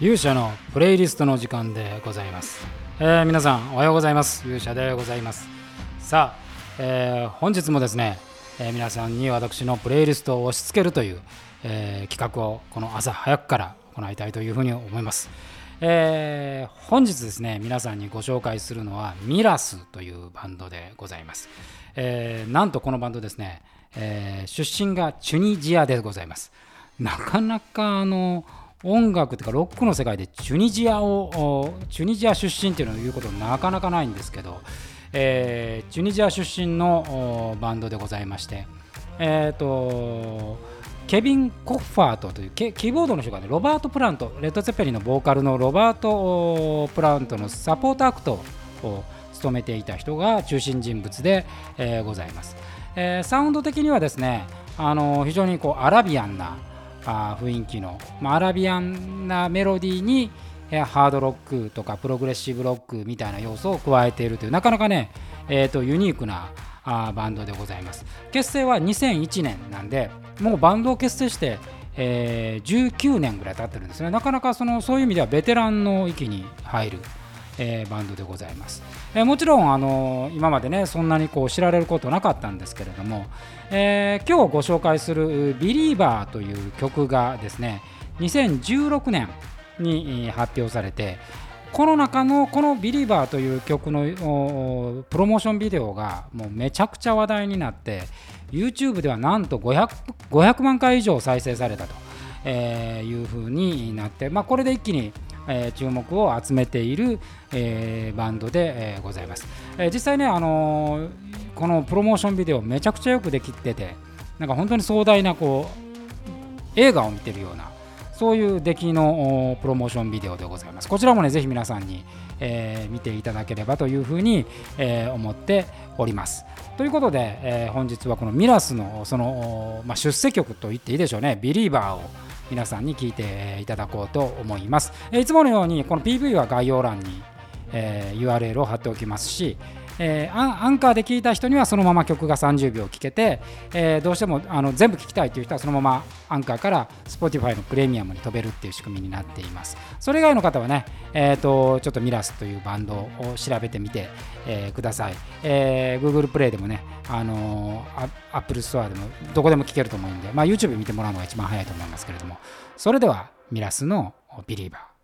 勇者のプレイリストの時間でございます、えー皆さんおはようございます。勇者でございます。さあ、えー本日もですね、えー皆さんに私のプレイリストを押し付けるという、え企画をこの朝早くから行いたいというふうに思います。え本日ですね皆さんにご紹介するのはミラスというバンドでございます、えなんとこのバンドですね、え出身がチュニジアでございます。なかなかあの音楽というかロックの世界でチュニジアをチュニジア出身っていうのを言うことなかなかないんですけど、えーチュニジア出身のバンドでございましてえっ、とケヴィン・コッドファートというケキーボードの人がねロバート・プラント、レッド・ツェッペリンのボーカルのロバート・プラントのサポートアクトを務めていた人が中心人物で、えーございます、えーサウンド的にはですねあの非常にこうアラビアンなあ雰囲気の、まあ、アラビアンなメロディーにえハードロックとかプログレッシブロックみたいな要素を加えているというなかなかね、えー、とユニークなあーバンドでございます。結成は2001年なんでもうバンドを結成して、えー19年ぐらい経ってるんですね。なかなかそのそういう意味ではベテランの域に入るえーバンドでございます、えーもちろん、あのー今までねそんなにこう知られることなかったんですけれども、え今日ご紹介する「ビリーバーという曲がですね2016年に発表されてこの中のこの「ビリーバーという曲のプロモーションビデオがもうめちゃくちゃ話題になって YouTube ではなんと 500, 500万回以上再生されたと、えいうふうになって、まあ、これで一気に、え注目を集めている、えバンドで、えございます、え実際ね、あのこのプロモーションビデオめちゃくちゃよくできててなんか本当に壮大なこう映画を見てるようなそういう出来のプロモーションビデオでございます。こちらもね、ぜひ皆さんに、えー見ていただければというふうに、えー思っております。ということで、えー本日はこのミラスのその、まあ、出世曲と言っていいでしょうね、ビリーバーを皆さんに聞いていただこうと思います。いつものようにこの PV は概要欄に、えー URL を貼っておきますし、えーアンカーで聞いた人にはそのまま曲が30秒聴けて、えーどうしてもあの全部聴きたいという人はそのままアンカーから Spotify のプレミアムに飛べるっていう仕組みになっています。それ以外の方はね、えー、とちょっとミラスというバンドを調べてみて、えーください、えー Google プレイでもね、あのー、Apple Store でもどこでも聴けると思うんで、まあ、YouTube 見てもらうのが一番早いと思いますけれども、それではミラスのビリーバー。